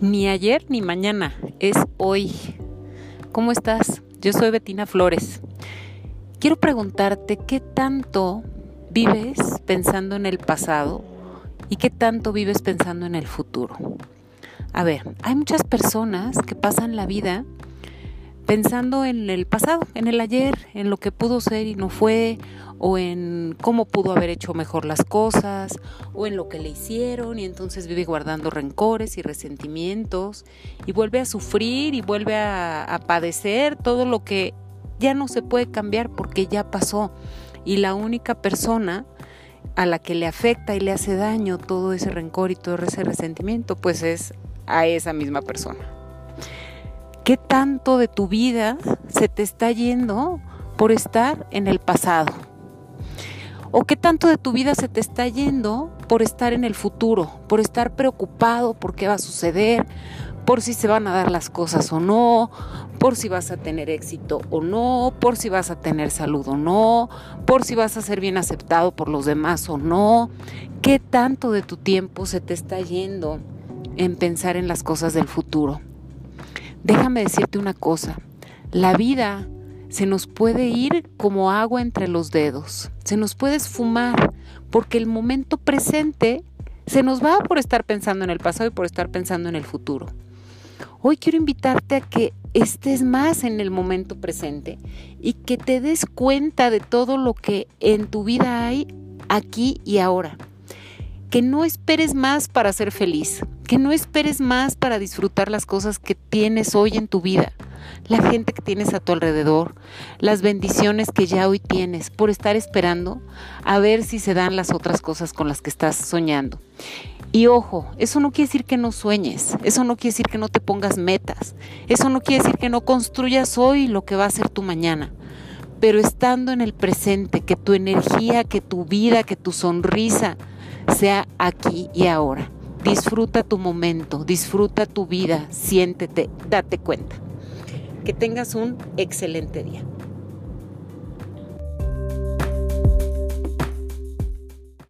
Ni ayer ni mañana, es hoy. ¿Cómo estás? Yo soy Betina Flores. Quiero preguntarte qué tanto vives pensando en el pasado y qué tanto vives pensando en el futuro. A ver, hay muchas personas que pasan la vida pensando en el pasado, en el ayer, en lo que pudo ser y no fue, o en cómo pudo haber hecho mejor las cosas, o en lo que le hicieron, y entonces vive guardando rencores y resentimientos, y vuelve a sufrir y vuelve a, a padecer todo lo que ya no se puede cambiar porque ya pasó. Y la única persona a la que le afecta y le hace daño todo ese rencor y todo ese resentimiento, pues es a esa misma persona. ¿Qué tanto de tu vida se te está yendo por estar en el pasado? ¿O qué tanto de tu vida se te está yendo por estar en el futuro, por estar preocupado por qué va a suceder, por si se van a dar las cosas o no, por si vas a tener éxito o no, por si vas a tener salud o no, por si vas a ser bien aceptado por los demás o no? ¿Qué tanto de tu tiempo se te está yendo en pensar en las cosas del futuro? Déjame decirte una cosa, la vida se nos puede ir como agua entre los dedos, se nos puede esfumar, porque el momento presente se nos va por estar pensando en el pasado y por estar pensando en el futuro. Hoy quiero invitarte a que estés más en el momento presente y que te des cuenta de todo lo que en tu vida hay aquí y ahora que no esperes más para ser feliz, que no esperes más para disfrutar las cosas que tienes hoy en tu vida, la gente que tienes a tu alrededor, las bendiciones que ya hoy tienes, por estar esperando a ver si se dan las otras cosas con las que estás soñando. Y ojo, eso no quiere decir que no sueñes, eso no quiere decir que no te pongas metas, eso no quiere decir que no construyas hoy lo que va a ser tu mañana pero estando en el presente, que tu energía, que tu vida, que tu sonrisa, sea aquí y ahora. Disfruta tu momento, disfruta tu vida, siéntete, date cuenta. Que tengas un excelente día.